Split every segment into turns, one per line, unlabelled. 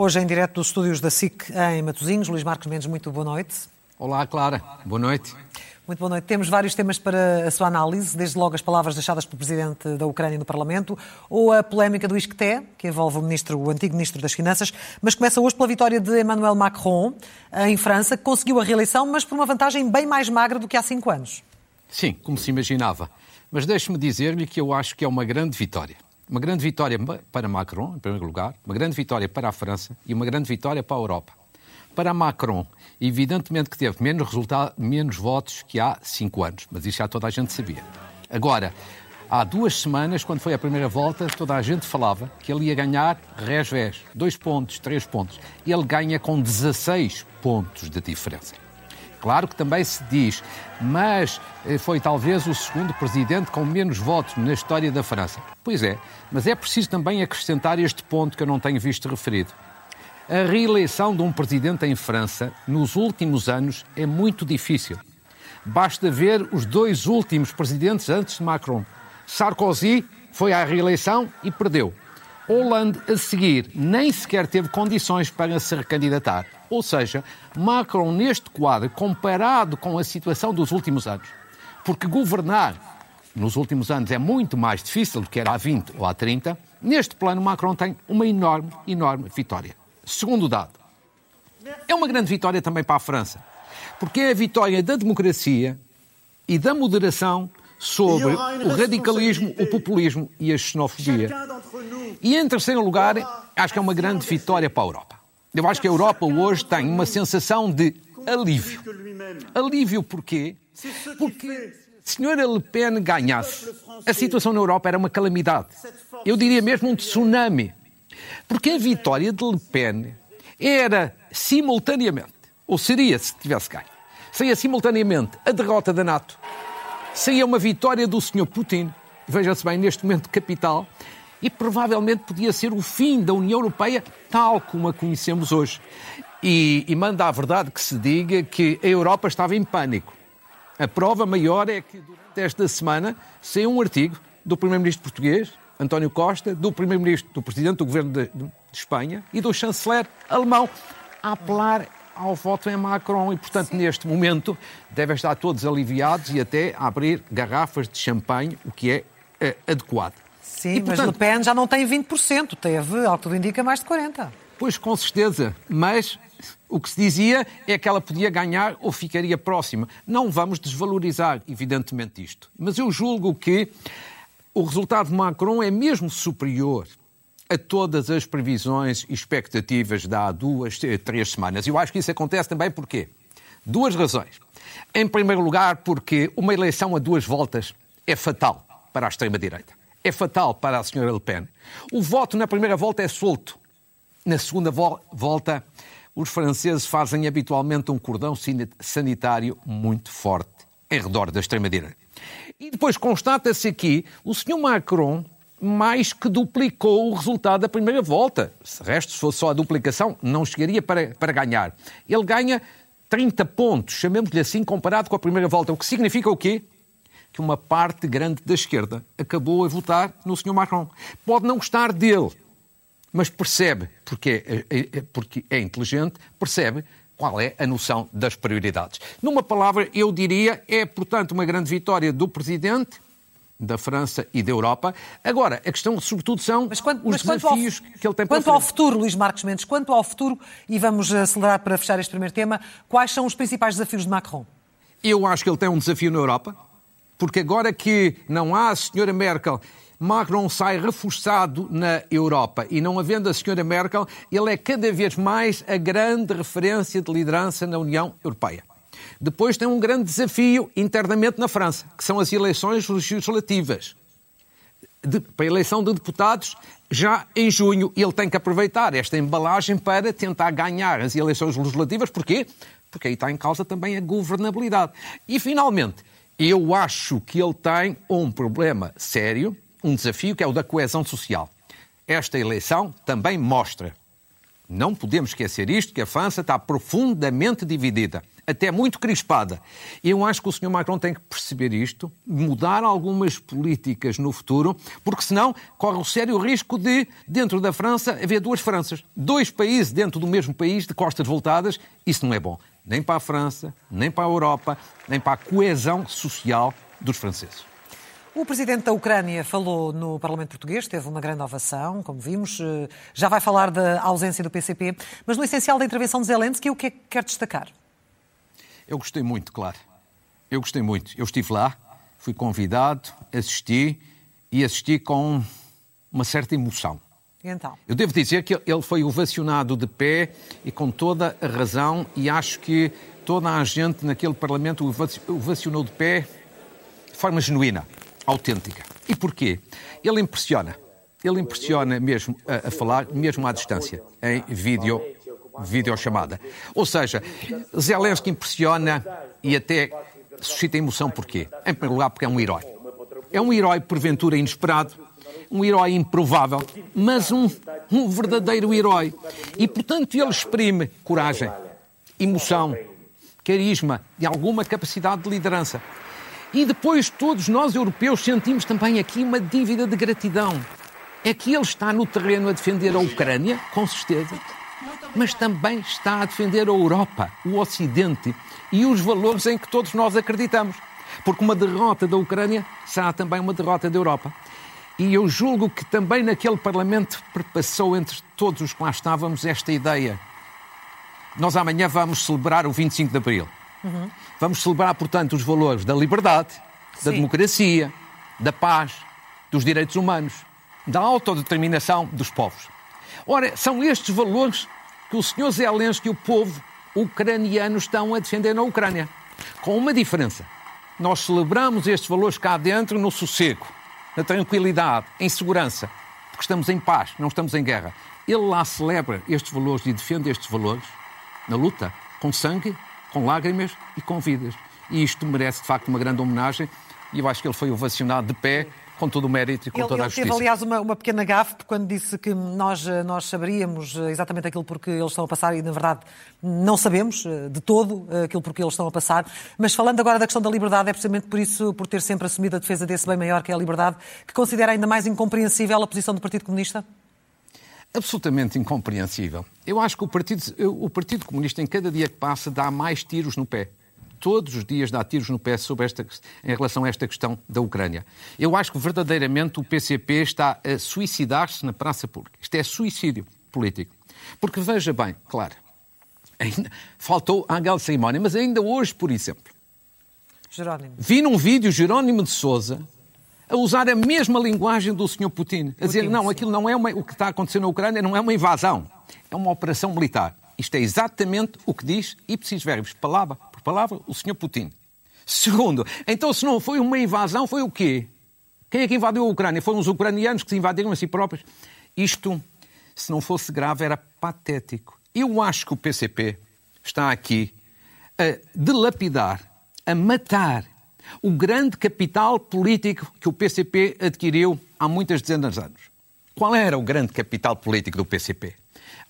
Hoje, em direto dos estúdios da SIC em Matosinhos, Luís Marcos Mendes, muito boa noite.
Olá, Clara. Boa noite.
Muito boa noite. Temos vários temas para a sua análise, desde logo as palavras deixadas pelo Presidente da Ucrânia no Parlamento, ou a polémica do Isqueté, que envolve o, ministro, o antigo Ministro das Finanças, mas começa hoje pela vitória de Emmanuel Macron, em França, que conseguiu a reeleição, mas por uma vantagem bem mais magra do que há cinco anos.
Sim, como se imaginava. Mas deixe-me dizer-lhe que eu acho que é uma grande vitória. Uma grande vitória para Macron, em primeiro lugar, uma grande vitória para a França e uma grande vitória para a Europa. Para Macron, evidentemente que teve menos, menos votos que há cinco anos, mas isso já toda a gente sabia. Agora, há duas semanas, quando foi a primeira volta, toda a gente falava que ele ia ganhar res-ves, dois pontos, três pontos. Ele ganha com 16 pontos de diferença. Claro que também se diz, mas eh, foi talvez o segundo presidente com menos votos na história da França. Pois é, mas é preciso também acrescentar este ponto que eu não tenho visto referido. A reeleição de um presidente em França, nos últimos anos, é muito difícil. Basta ver os dois últimos presidentes antes de Macron. Sarkozy foi à reeleição e perdeu. Hollande, a seguir, nem sequer teve condições para se recandidatar. Ou seja, Macron, neste quadro, comparado com a situação dos últimos anos, porque governar nos últimos anos é muito mais difícil do que era há 20 ou há 30, neste plano Macron tem uma enorme, enorme vitória. Segundo dado, é uma grande vitória também para a França, porque é a vitória da democracia e da moderação sobre o radicalismo, o populismo e a xenofobia. E em terceiro lugar, acho que é uma grande vitória para a Europa. Eu acho que a Europa hoje tem uma sensação de alívio. Alívio porquê? Porque se a senhora Le Pen ganhasse, a situação na Europa era uma calamidade. Eu diria mesmo um tsunami. Porque a vitória de Le Pen era simultaneamente, ou seria se tivesse ganho, seria simultaneamente a derrota da NATO, seria uma vitória do Sr. Putin, veja-se bem, neste momento capital, e provavelmente podia ser o fim da União Europeia tal como a conhecemos hoje. E, e manda a verdade que se diga que a Europa estava em pânico. A prova maior é que durante esta semana saiu um artigo do Primeiro-Ministro português, António Costa, do Primeiro-Ministro, do Presidente do Governo de, de, Espanha e do Chanceler alemão a apelar ao voto em Macron e, portanto, Sim. neste momento devem estar todos aliviados e até abrir garrafas de champanhe, o que é, é adequado.
Sim, e, portanto, mas Le Pen já não tem 20%, teve, ao que tudo indica, mais de 40%.
Pois, com certeza, mas o que se dizia é que ela podia ganhar ou ficaria próxima. Não vamos desvalorizar, evidentemente, isto. Mas eu julgo que o resultado de Macron é mesmo superior a todas as previsões e expectativas de há duas, três semanas. Eu acho que isso acontece também porque duas razões. Em primeiro lugar, porque uma eleição a duas voltas é fatal para a extrema-direita é fatal para a senhora Le Pen. O voto na primeira volta é solto. Na segunda vo volta, os franceses fazem habitualmente um cordão sanitário muito forte em redor da extrema-direita. E depois constata-se aqui o senhor Macron mais que duplicou o resultado da primeira volta. Se resto, se fosse só a duplicação, não chegaria para, para ganhar. Ele ganha 30 pontos, chamemos-lhe assim, comparado com a primeira volta. O que significa o quê? que uma parte grande da esquerda acabou a votar no Sr. Macron. Pode não gostar dele, mas percebe, porque é, é, é, porque é inteligente, percebe qual é a noção das prioridades. Numa palavra, eu diria, é, portanto, uma grande vitória do Presidente, da França e da Europa. Agora, a questão, sobretudo, são quanto, os desafios ao, que ele tem
para Quanto ao futuro, Luís Marcos Mendes, quanto ao futuro, e vamos acelerar para fechar este primeiro tema, quais são os principais desafios de Macron?
Eu acho que ele tem um desafio na Europa, porque agora que não há a senhora Merkel, Macron sai reforçado na Europa e não havendo a senhora Merkel, ele é cada vez mais a grande referência de liderança na União Europeia. Depois tem um grande desafio internamente na França, que são as eleições legislativas. De, para a eleição de deputados, já em junho, ele tem que aproveitar esta embalagem para tentar ganhar as eleições legislativas. Porquê? Porque aí está em causa também a governabilidade. E, finalmente, eu acho que ele tem um problema sério, um desafio, que é o da coesão social. Esta eleição também mostra Não podemos esquecer isto, que a França está profundamente dividida, até muito crispada. E eu acho que o Sr. Macron tem que perceber isto, mudar algumas políticas no futuro, porque senão corre o sério risco de, dentro da França, haver duas Franças. Dois países dentro do mesmo país, de costas voltadas. Isso não é bom. Nem para a França, nem para a Europa, nem para a coesão social dos franceses.
O presidente da Ucrânia falou no Parlamento Português, teve uma grande ovação, como vimos. Eh, já vai falar da ausência do PCP, mas no essencial da intervenção de Zelensky, o que é que quer destacar?
Eu gostei muito, claro. Eu gostei muito. Eu estive lá, fui convidado, assisti e assisti com uma certa emoção.
Então?
Eu devo dizer que ele foi ovacionado de pé e com toda a razão, e acho que toda a gente naquele Parlamento o ovacionou de pé de forma genuína autêntica. E porquê? Ele impressiona. Ele impressiona mesmo a, a falar, mesmo à distância, em vídeo, videochamada. Ou seja, Zelensky impressiona e até suscita emoção porquê? Em primeiro lugar, porque é um herói. É um herói, porventura, inesperado, um herói improvável, mas um, um verdadeiro herói. E, portanto, ele exprime coragem, emoção, carisma e alguma capacidade de liderança. E depois todos nós europeus sentimos também aqui uma dívida de gratidão. É que ele está no terreno a defender a Ucrânia, com certeza, mas também está a defender a Europa, o Ocidente e os valores em que todos nós acreditamos. Porque uma derrota da Ucrânia será também uma derrota da Europa. E eu julgo que também naquele Parlamento perpassou entre todos os que lá estávamos esta ideia. Nós amanhã vamos celebrar o 25 de Abril. Uhum. Vamos celebrar, portanto, os valores da liberdade, da Sim. democracia, da paz, dos direitos humanos, da autodeterminação dos povos. Ora, são estes valores que o Sr. Zelensky e o povo ucraniano estão a defender na Ucrânia. Com uma diferença. Nós celebramos estes valores cá dentro no sossego, na tranquilidade, em segurança, porque estamos em paz, não estamos em guerra. Ele lá celebra estes valores e defende estes valores na luta, com sangue com lágrimas e com vidas. E isto merece, de facto, uma grande homenagem e eu acho que ele foi ovacionado de pé com todo o mérito e com
ele,
toda
a
justiça.
Ele teve, aliás, uma, uma pequena gafe quando disse que nós, nós saberíamos exatamente aquilo porque eles estão a passar e, na verdade, não sabemos eh, de todo eh, aquilo porque eles estão a passar. Mas falando agora da questão da liberdade, é precisamente por isso, por ter sempre assumido a defesa desse bem maior que é a liberdade, que considera ainda mais incompreensível a posição do Partido Comunista?
Absolutamente incompreensível. Eu acho que o Partido, o Partido Comunista, em cada dia que passa, dá mais tiros no pé. Todos os dias dá tiros no pé sobre esta, em relação a esta questão da Ucrânia. Eu acho que verdadeiramente o PCP está a suicidar-se na praça pública. Isto é suicídio político. Porque veja bem, claro, ainda, faltou Angel Cerimónia, mas ainda hoje, por exemplo,
Jerónimo.
vi num vídeo Jerónimo de Souza a usar a mesma linguagem do Sr. Putin. A dizer, Putin, não, aquilo não é uma, o que está acontecendo na Ucrânia não é uma invasão, é uma operação militar. Isto é exatamente o que diz, ipsis verbis, palavra por palavra, o Sr. Putin. Segundo, então se não foi uma invasão, foi o quê? Quem é que invadiu a Ucrânia? Foram os ucranianos que se invadiram a si próprios? Isto, se não fosse grave, era patético. Eu acho que o PCP está aqui a dilapidar, a matar o grande capital político que o PCP adquiriu há muitas dezenas de anos. Qual era o grande capital político do PCP?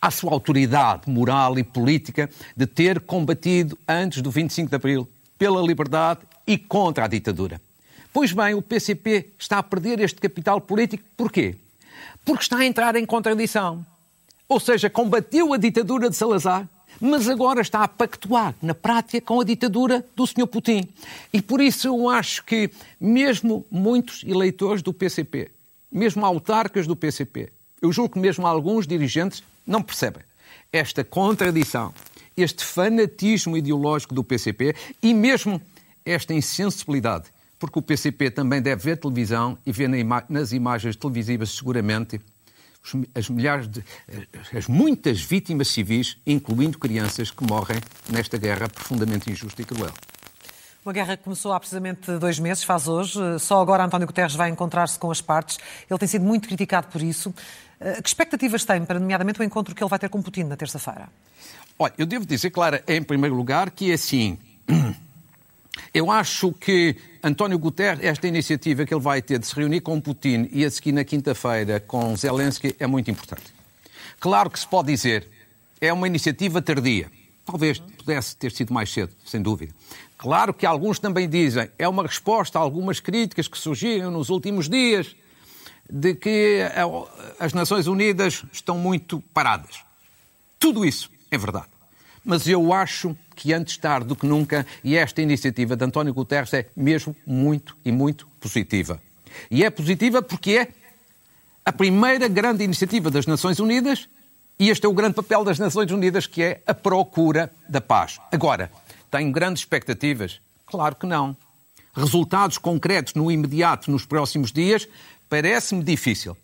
A sua autoridade moral e política de ter combatido antes do 25 de Abril pela liberdade e contra a ditadura. Pois bem, o PCP está a perder este capital político porquê? Porque está a entrar em contradição. Ou seja, combateu a ditadura de Salazar, mas agora está a pactuar, na prática, com a ditadura do Sr. Putin. E por isso eu acho que, mesmo muitos eleitores do PCP, mesmo autarcas do PCP, eu julgo que mesmo alguns dirigentes não percebem esta contradição, este fanatismo ideológico do PCP e mesmo esta insensibilidade, porque o PCP também deve ver televisão e ver nas imagens televisivas, seguramente, as milhares de, as muitas vítimas civis, incluindo crianças que morrem nesta guerra profundamente injusta e cruel.
Uma guerra que começou há precisamente dois meses, faz hoje. Só agora António Guterres vai encontrar-se com as partes. Ele tem sido muito criticado por isso. Eh, que expectativas tem para, nomeadamente, o encontro que ele vai ter com Putin na terça-feira?
Olha, eu devo dizer, Clara, em primeiro lugar, que é assim. Eu acho que António Guterres, esta iniciativa que ele vai ter de se reunir com Putin e a seguir na quinta-feira com Zelensky é muito importante. Claro que se pode dizer é uma iniciativa tardia. Talvez pudesse ter sido mais cedo, sem dúvida. Claro que alguns também dizem, é uma resposta a algumas críticas que surgiram nos últimos dias de que as Nações Unidas estão muito paradas. Tudo isso é verdade. Mas eu acho que antes tarde do que nunca, e esta iniciativa de António Guterres é mesmo muito e muito positiva. E é positiva porque é a primeira grande iniciativa das Nações Unidas e este é o grande papel das Nações Unidas, que é a procura da paz. Agora, tenho grandes expectativas? Claro que não. Resultados concretos no imediato, nos próximos dias, parece-me difícil.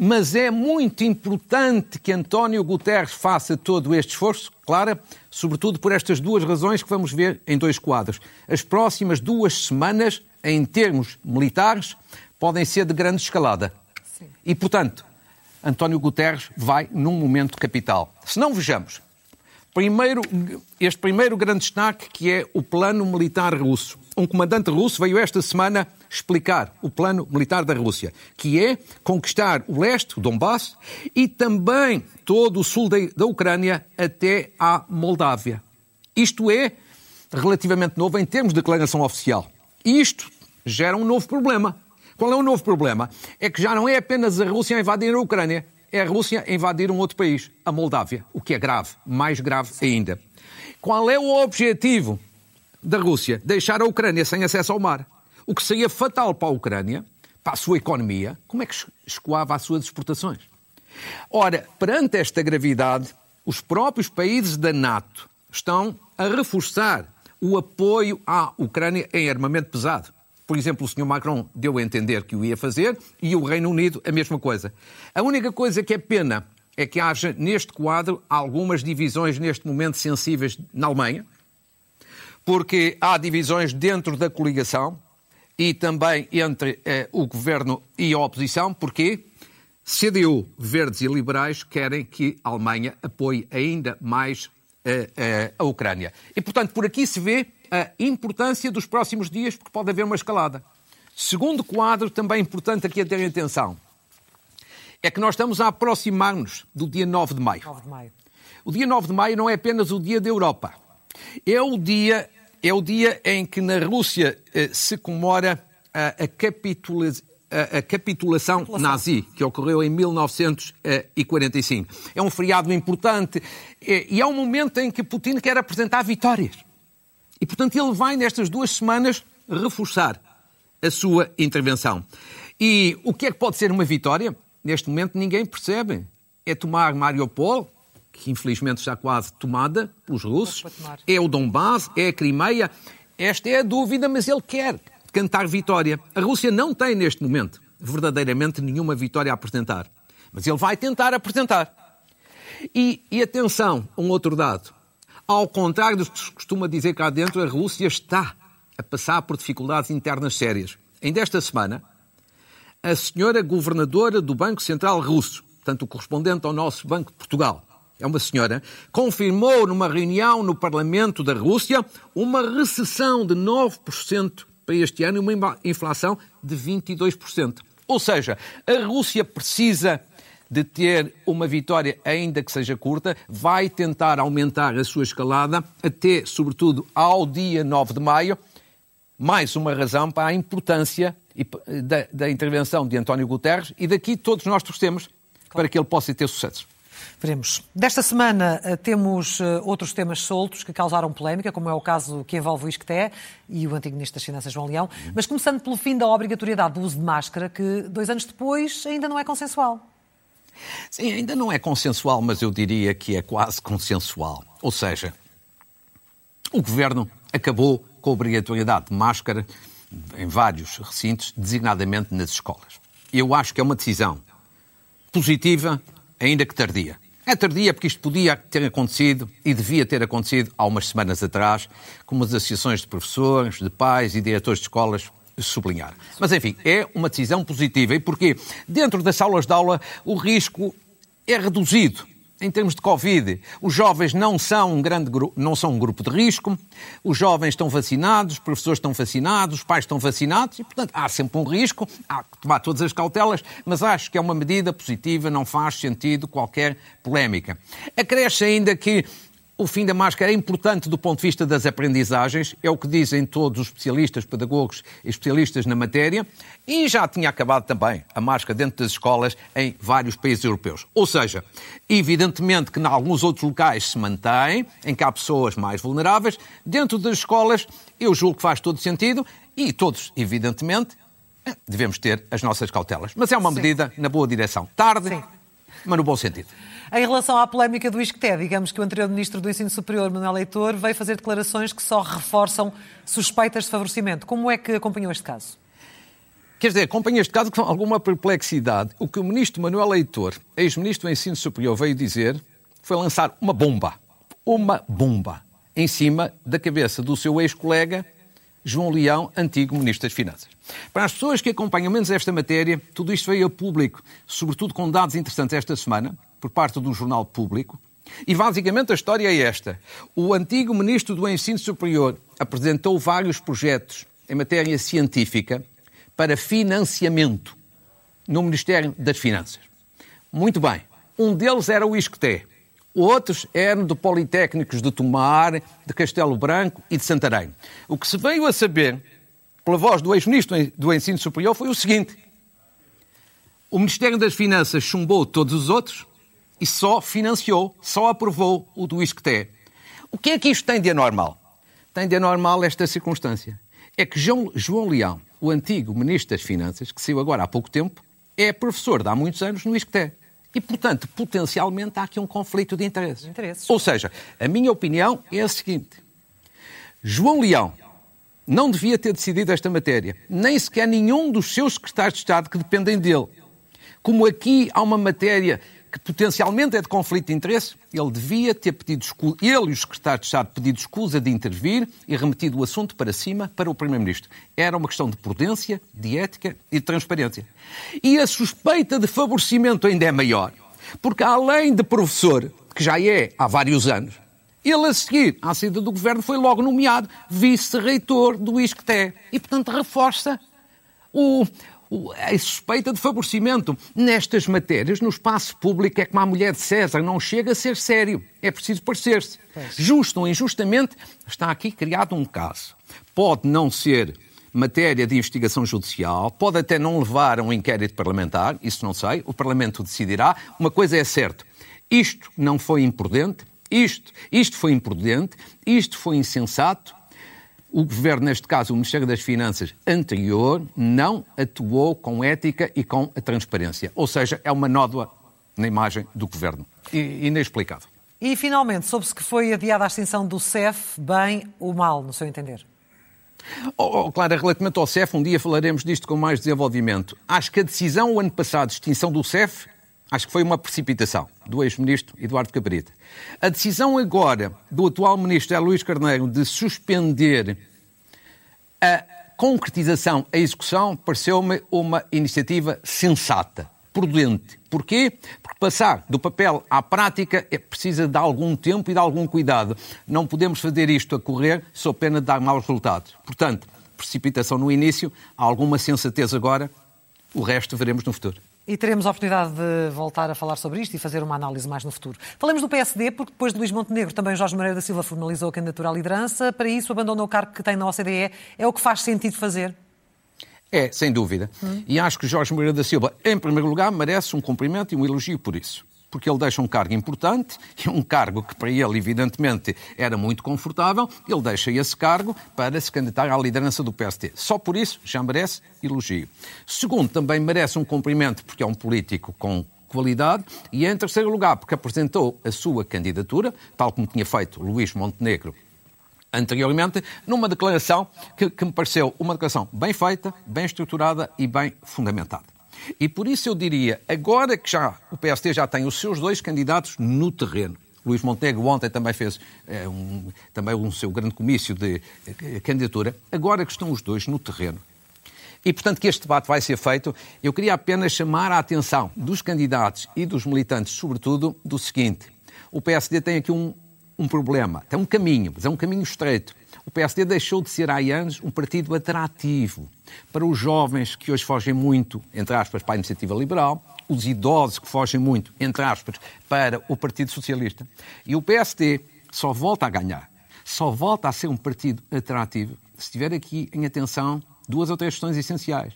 Mas é muito importante que António Guterres faça todo este esforço, claro, sobretudo por estas duas razões que vamos ver em dois quadros. As próximas duas semanas, em termos militares, podem ser de grande escalada. Sim. E, portanto, António Guterres vai num momento capital. Se não vejamos, primeiro, este primeiro grande destaque que é o plano militar russo. Um comandante russo veio esta semana explicar o plano militar da Rússia, que é conquistar o leste, o Donbass, e também todo o sul da Ucrânia até à Moldávia. Isto é relativamente novo em termos de declaração oficial. Isto gera um novo problema. Qual é o novo problema? É que já não é apenas a Rússia a invadir a Ucrânia, é a Rússia a invadir um outro país, a Moldávia, o que é grave, mais grave ainda. Qual é o objetivo da Rússia? Deixar a Ucrânia sem acesso ao mar. O que seria fatal para a Ucrânia, para a sua economia, como é que escoava as suas exportações? Ora, perante esta gravidade, os próprios países da NATO estão a reforçar o apoio à Ucrânia em armamento pesado. Por exemplo, o Sr. Macron deu a entender que o ia fazer e o Reino Unido a mesma coisa. A única coisa que é pena é que haja neste quadro algumas divisões neste momento sensíveis na Alemanha, porque há divisões dentro da coligação e também entre eh, o governo e a oposição. Porquê? CDU, Verdes e Liberais querem que a Alemanha apoie ainda mais eh, eh, a Ucrânia. E, portanto, por aqui se vê a importância dos próximos dias, porque pode haver uma escalada. Segundo quadro, também importante aqui a ter atenção, é que nós estamos a aproximar-nos do dia 9 de maio.
9 de maio.
O dia 9 de maio não é apenas o dia da Europa. É o dia, é o dia em que na Rússia eh, se comemora a, capitula, a, capitulação nazi, que ocorreu em 1945. É um feriado importante é, e é um momento em que Putin quer apresentar vitórias. E, portanto, ele vai nestas duas semanas reforçar a sua intervenção. E o que é que pode ser uma vitória? Neste momento ninguém percebe. É tomar Mariupol, que infelizmente está quase tomada pelos russos, é o Donbass, é a Crimeia. Esta é a dúvida, mas ele quer cantar vitória. A Rússia não tem neste momento verdadeiramente nenhuma vitória a apresentar. Mas ele vai tentar apresentar. E, e atenção, um outro dado. Ao contrário do que se costuma dizer cá dentro, a Rússia está a passar por dificuldades internas sérias. Ainda esta semana, a senhora governadora do Banco Central Russo, tanto correspondente ao nosso Banco de Portugal, é uma senhora, confirmou numa reunião no Parlamento da Rússia uma recessão de 9% para este ano e uma inflação de 22%. Ou seja, a Rússia precisa de ter uma vitória, ainda que seja curta, vai tentar aumentar a sua escalada até, sobretudo, ao dia 9 de maio. Mais uma razão para a importância da, da intervenção de António Guterres e daqui todos nós torcemos claro. para que ele possa ter sucesso.
Veremos. Desta semana eh, temos eh, outros temas soltos que causaram polémica, como é o caso que envolve o ISCTE e o antigo Ministro das Finanças, João Leão, mas começando pelo fim da obrigatoriedade do uso de máscara, que dois anos depois ainda não é consensual.
Sim, ainda não é consensual, mas eu diria que é quase consensual. Ou seja, o governo acabou com a obrigatoriedade de máscara em vários recintos, designadamente nas escolas. Eu acho que é uma decisão positiva, ainda que tardia. É tardia porque isto podia ter acontecido e devia ter acontecido há umas semanas atrás, como as associações de professores, de pais e diretores de escolas sublinhar. Mas, enfim, é uma decisão positiva. E porquê? Dentro das aulas de aula, o risco é reduzido em termos de Covid, os jovens não são um grande não são um grupo de risco, os jovens estão vacinados, os professores estão vacinados, os pais estão vacinados e, portanto, há sempre um risco, há que tomar todas as cautelas, mas acho que é uma medida positiva, não faz sentido qualquer polémica. Acresce ainda que o fim da máscara é importante do ponto de vista das aprendizagens, é o que dizem todos os especialistas, pedagogos e especialistas na matéria, e já tinha acabado também a máscara dentro das escolas em vários países europeus. Ou seja, evidentemente que em alguns outros locais se mantém, em que há pessoas mais vulneráveis, dentro das escolas eu julgo que faz todo sentido e todos, evidentemente, devemos ter as nossas cautelas. Mas é uma Sim. medida na boa direção. Tarde, Sim. mas no bom sentido.
Em relação à polémica do ISCTE, digamos que o anterior Ministro do Ensino Superior, Manuel Leitor, veio fazer declarações que só reforçam suspeitas de favorecimento. Como é que acompanhou este caso?
Quer dizer, acompanho este caso com alguma perplexidade. O que o Ministro Manuel Leitor, ex-Ministro do Ensino Superior, veio dizer foi lançar uma bomba. Uma bomba. Em cima da cabeça do seu ex-colega João Leão, antigo Ministro das Finanças. Para as pessoas que acompanham menos esta matéria, tudo isto veio a público, sobretudo com dados interessantes esta semana, por parte do Jornal Público. E basicamente a história é esta. O antigo Ministro do Ensino Superior apresentou vários projetos em matéria científica para financiamento no Ministério das Finanças. Muito bem. Um deles era o ISCTE. Outros eram de Politécnicos de Tomar, de Castelo Branco e de Santarém. O que se veio a saber, pela voz do ex-ministro do Ensino Superior, foi o seguinte: o Ministério das Finanças chumbou todos os outros e só financiou, só aprovou o do ISCTE. O que é que isto tem de anormal? Tem de anormal esta circunstância. É que João, João Leão, o antigo Ministro das Finanças, que saiu agora há pouco tempo, é professor de há muitos anos no ISCTE. E, portanto, potencialmente há aqui um conflito de interesses. interesses. Ou seja, a minha opinião é a seguinte: João Leão não devia ter decidido esta matéria, nem sequer nenhum dos seus secretários de Estado que dependem dele. Como aqui há uma matéria que potencialmente é de conflito de interesse, ele devia ter pedido escusa, ele e o secretário de Estado pedido escusa de intervir e remetido o assunto para cima para o Primeiro-Ministro. Era uma questão de prudência, de ética e de transparência. E a suspeita de favorecimento ainda é maior, porque além de professor, que já é há vários anos, ele a seguir à saída do governo foi logo nomeado vice-reitor do ISCTE e, portanto, reforça o, a suspeita de favorecimento nestas matérias, no espaço público, é como a mulher de César, não chega a ser sério. É preciso parecer-se. Justo ou injustamente, está aqui criado um caso. Pode não ser matéria de investigação judicial, pode até não levar a um inquérito parlamentar, isso não sei, o Parlamento decidirá. Uma coisa é certa, isto não foi imprudente, isto, isto foi imprudente, isto foi insensato, o governo, neste caso o Ministério das Finanças anterior, não atuou com ética e com a transparência. Ou seja, é uma nódoa na imagem do governo. Inexplicado.
E, finalmente, soube-se que foi adiada a extinção do CEF, bem ou mal, no seu entender?
Oh, oh, claro, relativamente ao CEF, um dia falaremos disto com mais desenvolvimento. Acho que a decisão, o ano passado, de extinção do CEF, Acho que foi uma precipitação do ex-ministro Eduardo Cabrita. A decisão agora do atual ministro é Luís Carneiro de suspender a concretização, a execução, pareceu-me uma iniciativa sensata, prudente. Porquê? Porque passar do papel à prática é, precisa de algum tempo e de algum cuidado. Não podemos fazer isto a correr sob pena de dar maus resultados. Portanto, precipitação no início, alguma sensatez agora, o resto veremos no futuro.
E teremos a oportunidade de voltar a falar sobre isto e fazer uma análise mais no futuro. Falamos do PSD, porque depois de Luís Montenegro, também Jorge Moreira da Silva formalizou a candidatura à liderança. Para isso, abandonou o cargo que tem na OCDE. É o que faz sentido fazer?
É, sem dúvida. Hum. E acho que Jorge Moreira da Silva, em primeiro lugar, merece um cumprimento e um elogio por isso porque ele deixa um cargo importante, um cargo que para ele, evidentemente, era muito confortável, ele deixa esse cargo para se candidatar à liderança do PST. Só por isso já merece elogio. Segundo, também merece um cumprimento, porque é um político com qualidade, e em terceiro lugar, porque apresentou a sua candidatura, tal como tinha feito Luís Montenegro anteriormente, numa declaração que, que me pareceu uma declaração bem feita, bem estruturada e bem fundamentada. E por isso eu diria, agora que já o PST já tem os seus dois candidatos no terreno, Luís Montenegro ontem também fez é, um, também um seu grande comício de é, candidatura, agora que estão os dois no terreno, e, portanto, que este debate vai ser feito. Eu queria apenas chamar a atenção dos candidatos e dos militantes, sobretudo, do seguinte. O PSD tem aqui um, um problema, tem um caminho, mas é um caminho estreito. O PSD deixou de ser há anos um partido atrativo para os jovens que hoje fogem muito, entre aspas, para a iniciativa liberal, os idosos que fogem muito, entre aspas, para o Partido Socialista. E o PSD só volta a ganhar, só volta a ser um partido atrativo se tiver aqui em atenção duas ou três questões essenciais.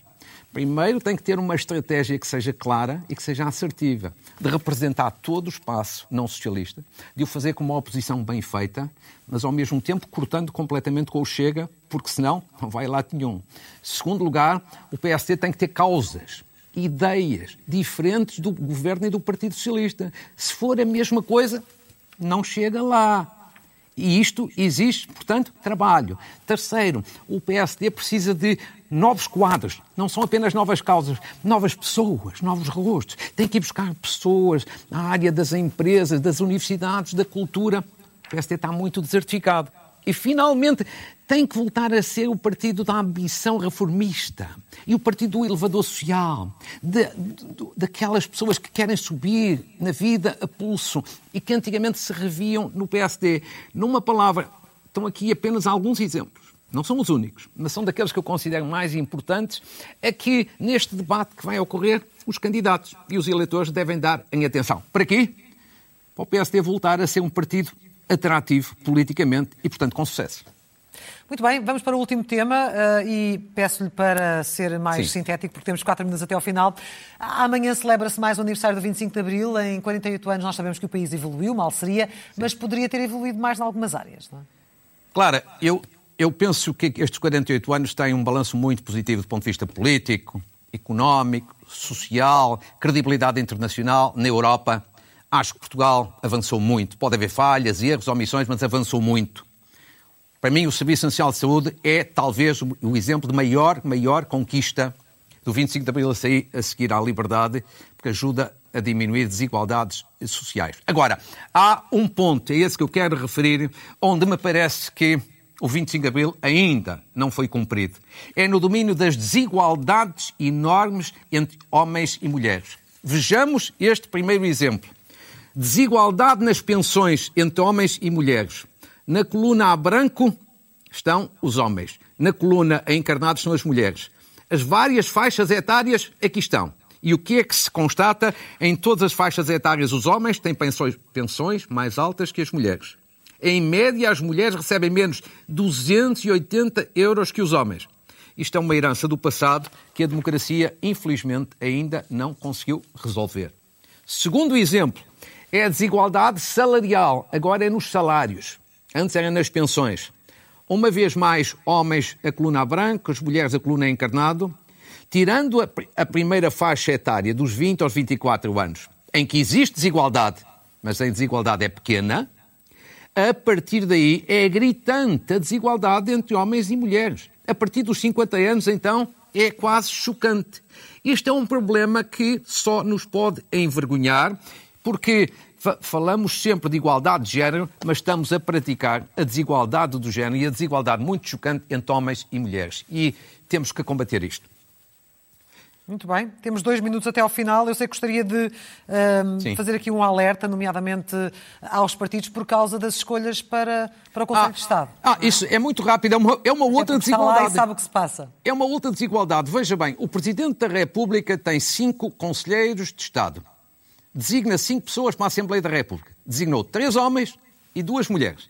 Primeiro, tem que ter uma estratégia que seja clara e que seja assertiva, de representar todo o espaço não socialista, de o fazer com uma oposição bem feita, mas ao mesmo tempo cortando completamente com o Chega, porque senão não vai lá nenhum. Segundo lugar, o PSD tem que ter causas, ideias diferentes do governo e do Partido Socialista. Se for a mesma coisa, não chega lá. E isto existe, portanto, trabalho. Terceiro, o PSD precisa de novos quadros. Não são apenas novas causas, novas pessoas, novos rostos. Tem que ir buscar pessoas na área das empresas, das universidades, da cultura. O PSD está muito desertificado. E, finalmente, tem que voltar a ser o partido da ambição reformista e o partido do elevador social, de, de, daquelas pessoas que querem subir na vida a pulso e que antigamente se reviam no PSD. Numa palavra, estão aqui apenas alguns exemplos. Não são os únicos, mas são daqueles que eu considero mais importantes, é que neste debate que vai ocorrer, os candidatos e os eleitores devem dar em atenção. Para quê? Para o PSD voltar a ser um partido atrativo politicamente e, portanto, com sucesso.
Muito bem, vamos para o último tema uh, e peço-lhe para ser mais Sim. sintético, porque temos quatro minutos até ao final. Amanhã celebra-se mais o aniversário do 25 de Abril. Em 48 anos nós sabemos que o país evoluiu, mal seria, Sim. mas poderia ter evoluído mais em algumas áreas, não é?
Claro, eu, eu penso que estes 48 anos têm um balanço muito positivo do ponto de vista político, económico, social, credibilidade internacional na Europa. Acho que Portugal avançou muito. Pode haver falhas, erros, omissões, mas avançou muito. Para mim, o Serviço Nacional de Saúde é talvez o exemplo de maior, maior conquista do 25 de Abril a, seguir à liberdade, porque ajuda a diminuir desigualdades sociais. Agora, há um ponto, é esse que eu quero referir, onde me parece que o 25 de Abril ainda não foi cumprido. É no domínio das desigualdades enormes entre homens e mulheres. Vejamos este primeiro exemplo. Desigualdade nas pensões entre homens e mulheres. Na coluna a branco estão os homens. Na coluna a encarnados são as mulheres. As várias faixas etárias aqui estão. E o que é que se constata? Em todas as faixas etárias, os homens têm pensões, pensões mais altas que as mulheres. Em média, as mulheres recebem menos 280 euros que os homens. Isto é uma herança do passado que a democracia, infelizmente, ainda não conseguiu resolver. Segundo exemplo, é a desigualdade salarial, agora é nos salários. Antes era nas pensões. Uma vez mais, homens a coluna branca, as mulheres a coluna encarnado, tirando a, a primeira faixa etária dos 20 aos 24 anos, em que existe desigualdade, mas a desigualdade é pequena, a partir daí é gritante a desigualdade entre homens e mulheres. A partir dos 50 anos, então, é quase chocante. Este é um problema que só nos pode envergonhar porque falamos sempre de igualdade de género, mas estamos a praticar a desigualdade do género e a desigualdade muito chocante entre homens e mulheres. E temos que combater isto.
Muito bem, temos dois minutos até ao final. Eu sei que gostaria de uh, fazer aqui um alerta, nomeadamente aos partidos, por causa das escolhas para, para o Conselho
ah,
de Estado.
Ah, isso é muito rápido, é uma, é uma outra desigualdade. Está
lá e sabe o que se passa.
É uma outra desigualdade. Veja bem, o Presidente da República tem cinco conselheiros de Estado designa cinco pessoas para a Assembleia da República. Designou três homens e duas mulheres.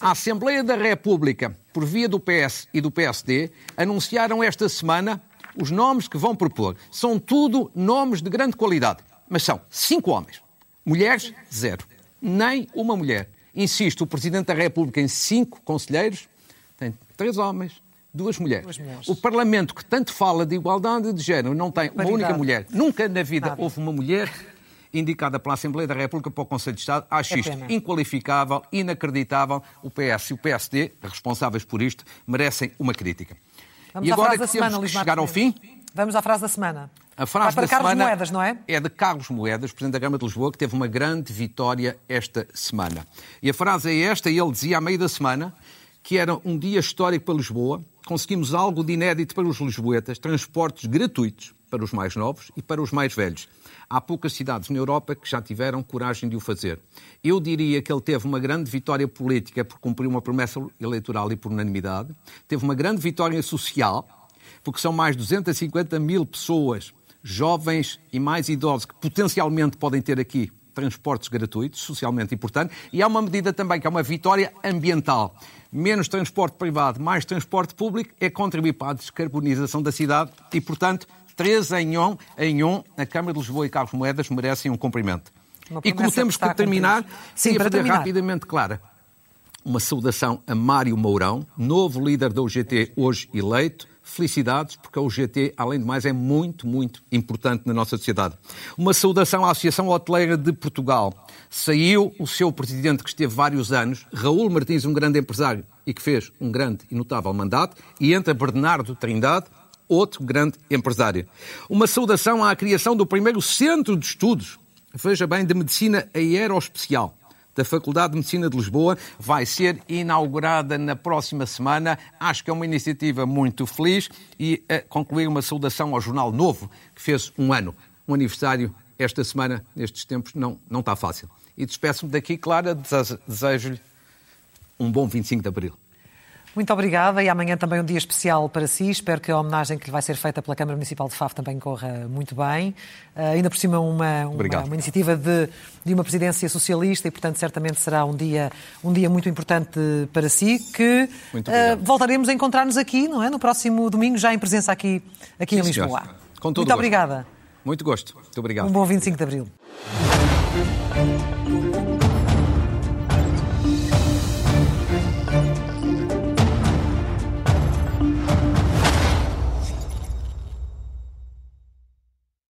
A Assembleia da República, por via do PS e do PSD, anunciaram esta semana os nomes que vão propor. São tudo nomes de grande qualidade, mas são cinco homens. Mulheres, zero. Nem uma mulher. Insisto, o Presidente da República em cinco conselheiros tem três homens, duas mulheres. duas mulheres. O Parlamento, que tanto fala de igualdade de género, não tem uma única mulher. Nunca na vida Nada. houve uma mulher indicada pela Assembleia da República para o Conselho de Estado. Acho é isto pena. inqualificável, inacreditável. O PS e o PSD, responsáveis por isto, merecem uma crítica.
Vamos
e agora
que temos semana,
que chegar ao fim...
Vamos à frase da semana.
A frase
Vai para
da
Carlos
semana
Moedas, não é?
É de Carlos Moedas, Presidente da Câmara de Lisboa, que teve uma grande vitória esta semana. E a frase é esta, e ele dizia à meio da semana que era um dia histórico para Lisboa, conseguimos algo de inédito para os lisboetas, transportes gratuitos para os mais novos e para os mais velhos. Há poucas cidades na Europa que já tiveram coragem de o fazer. Eu diria que ele teve uma grande vitória política por cumprir uma promessa eleitoral e por unanimidade. Teve uma grande vitória social, porque são mais de 250 mil pessoas, jovens e mais idosos, que potencialmente podem ter aqui transportes gratuitos, socialmente importante, e há uma medida também que é uma vitória ambiental. Menos transporte privado, mais transporte público é contribuir para a descarbonização da cidade e, portanto, três em um, em um, a Câmara de Lisboa e Carlos Moedas merecem um cumprimento. E como temos que terminar, sim, para terminar. rapidamente clara. Uma saudação a Mário Mourão, novo líder da UGT, hoje eleito. Felicidades, porque a UGT, além de mais, é muito, muito importante na nossa sociedade. Uma saudação à Associação Hoteleira de Portugal. Saiu o seu presidente, que esteve vários anos, Raul Martins, um grande empresário e que fez um grande e notável mandato, e entra Bernardo Trindade, outro grande empresário. Uma saudação à criação do primeiro centro de estudos, veja bem, de medicina aeroespecial da Faculdade de Medicina de Lisboa vai ser inaugurada na próxima semana. Acho que é uma iniciativa muito feliz e uh, concluir uma saudação ao Jornal Novo, que fez um ano, um aniversário esta semana, nestes tempos, não, não está fácil. E despeço-me daqui, Clara, desejo-lhe um bom 25 de Abril.
Muito obrigada e amanhã também um dia especial para si. Espero que a homenagem que lhe vai ser feita pela Câmara Municipal de Faf também corra muito bem. Uh, ainda por cima, uma, uma, uma iniciativa de, de, uma presidência socialista e, portanto, certamente será um dia, um dia muito importante para si. Que uh, voltaremos a encontrar-nos aqui, não é? No próximo domingo, já em presença aqui, aqui Sim, em Lisboa.
muito
gosto. obrigada.
Muito gosto. Muito obrigado.
Um bom 25 de Abril.